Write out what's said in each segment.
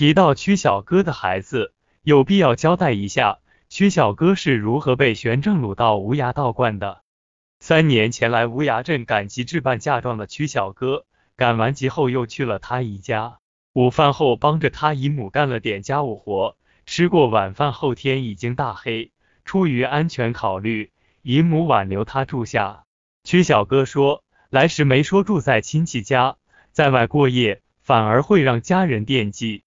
提到曲小哥的孩子，有必要交代一下曲小哥是如何被玄正掳到无涯道观的。三年前来无涯镇赶集置办嫁妆的曲小哥，赶完集后又去了他姨家，午饭后帮着他姨母干了点家务活。吃过晚饭后，天已经大黑。出于安全考虑，姨母挽留他住下。曲小哥说，来时没说住在亲戚家，在外过夜反而会让家人惦记。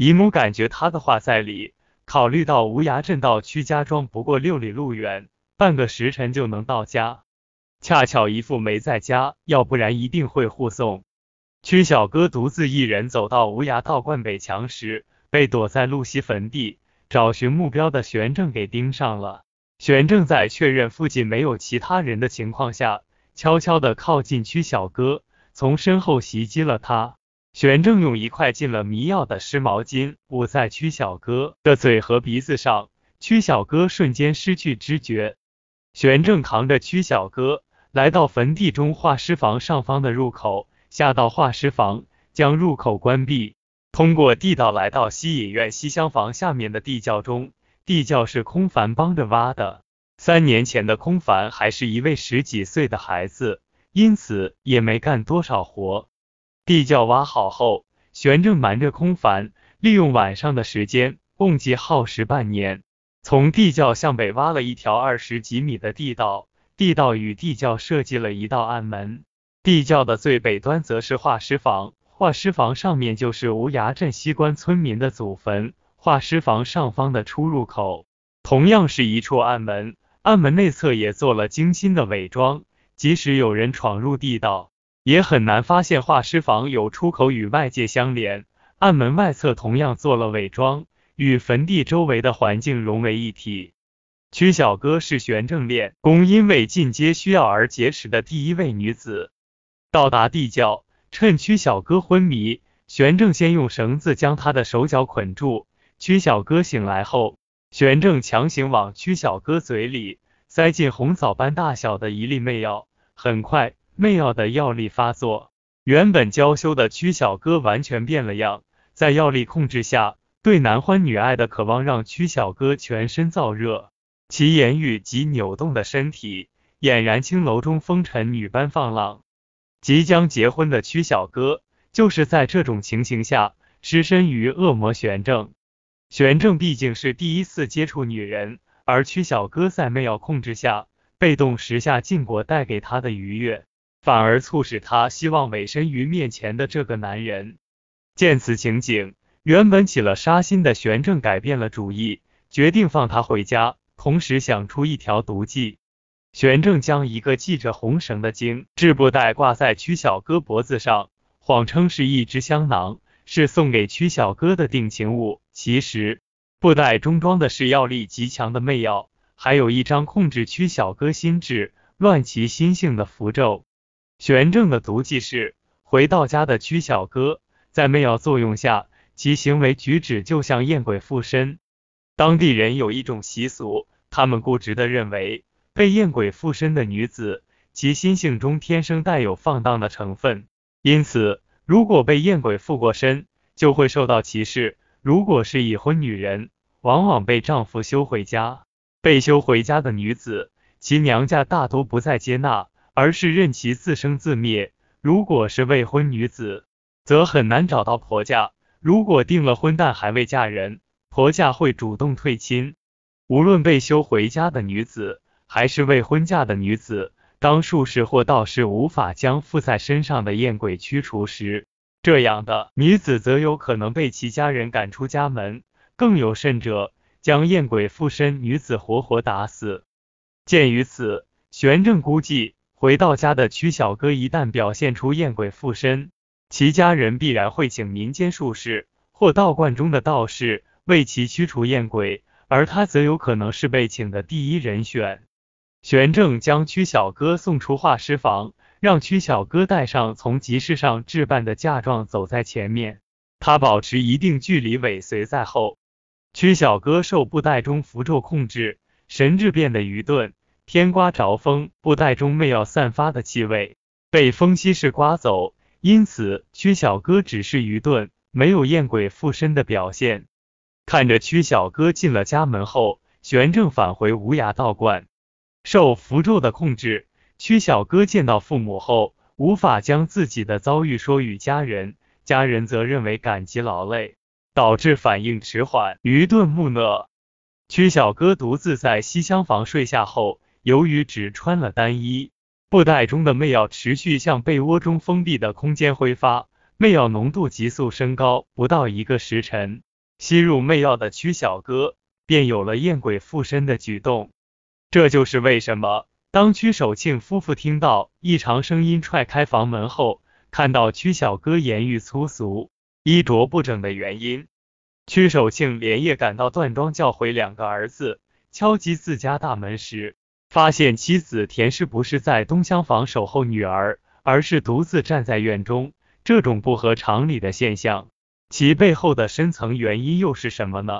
姨母感觉他的话在理，考虑到无涯镇到曲家庄不过六里路远，半个时辰就能到家。恰巧姨父没在家，要不然一定会护送。曲小哥独自一人走到无涯道观北墙时。被躲在露西坟地找寻目标的玄正给盯上了。玄正在确认附近没有其他人的情况下，悄悄的靠近曲小哥，从身后袭击了他。玄正用一块进了迷药的湿毛巾捂在曲小哥的嘴和鼻子上，曲小哥瞬间失去知觉。玄正扛着曲小哥来到坟地中化尸房上方的入口，下到化尸房，将入口关闭。通过地道来到西隐院西厢房下面的地窖中，地窖是空凡帮着挖的。三年前的空凡还是一位十几岁的孩子，因此也没干多少活。地窖挖好后，玄正瞒着空凡，利用晚上的时间，共计耗时半年，从地窖向北挖了一条二十几米的地道。地道与地窖设计了一道暗门，地窖的最北端则是化尸房。化尸房上面就是无崖镇西关村民的祖坟，化尸房上方的出入口同样是一处暗门，暗门内侧也做了精心的伪装，即使有人闯入地道，也很难发现化尸房有出口与外界相连。暗门外侧同样做了伪装，与坟地周围的环境融为一体。曲小哥是玄正练功因为进阶需要而结识的第一位女子，到达地窖。趁曲小哥昏迷，玄正先用绳子将他的手脚捆住。曲小哥醒来后，玄正强行往曲小哥嘴里塞进红枣般大小的一粒媚药。很快，媚药的药力发作，原本娇羞的曲小哥完全变了样。在药力控制下，对男欢女爱的渴望让曲小哥全身燥热，其言语及扭动的身体俨然青楼中风尘女般放浪。即将结婚的曲小哥，就是在这种情形下失身于恶魔玄正。玄正毕竟是第一次接触女人，而曲小哥在媚药控制下，被动时下禁果带给他的愉悦，反而促使他希望委身于面前的这个男人。见此情景，原本起了杀心的玄正改变了主意，决定放他回家，同时想出一条毒计。玄正将一个系着红绳的精致布袋挂在曲小哥脖子上，谎称是一只香囊，是送给曲小哥的定情物。其实布袋中装的是药力极强的媚药，还有一张控制曲小哥心智、乱其心性的符咒。玄正的足迹是，回到家的曲小哥在媚药作用下，其行为举止就像艳鬼附身。当地人有一种习俗，他们固执的认为。被艳鬼附身的女子，其心性中天生带有放荡的成分，因此如果被艳鬼附过身，就会受到歧视。如果是已婚女人，往往被丈夫休回家。被休回家的女子，其娘家大多不再接纳，而是任其自生自灭。如果是未婚女子，则很难找到婆家。如果订了婚但还未嫁人，婆家会主动退亲。无论被休回家的女子。还是未婚嫁的女子，当术士或道士无法将附在身上的艳鬼驱除时，这样的女子则有可能被其家人赶出家门。更有甚者，将艳鬼附身女子活活打死。鉴于此，玄正估计，回到家的曲小哥一旦表现出艳鬼附身，其家人必然会请民间术士或道观中的道士为其驱除艳鬼，而他则有可能是被请的第一人选。玄正将曲小哥送出画师房，让曲小哥带上从集市上置办的嫁妆走在前面，他保持一定距离尾随在后。曲小哥受布袋中符咒控制，神智变得愚钝。天刮着风，布袋中媚药散发的气味被风息式刮走，因此曲小哥只是愚钝，没有厌鬼附身的表现。看着曲小哥进了家门后，玄正返回无涯道观，受符咒的控制，曲小哥见到父母后，无法将自己的遭遇说与家人，家人则认为感激劳累，导致反应迟缓，愚钝木讷。曲小哥独自在西厢房睡下后，由于只穿了单衣，布袋中的魅药持续向被窝中封闭的空间挥发，魅药浓度急速升高，不到一个时辰。吸入媚药的曲小哥便有了厌鬼附身的举动，这就是为什么当曲守庆夫妇听到异常声音踹开房门后，看到曲小哥言语粗俗、衣着不整的原因。曲守庆连夜赶到段庄叫回两个儿子，敲击自家大门时，发现妻子田氏不是在东厢房守候女儿，而是独自站在院中，这种不合常理的现象。其背后的深层原因又是什么呢？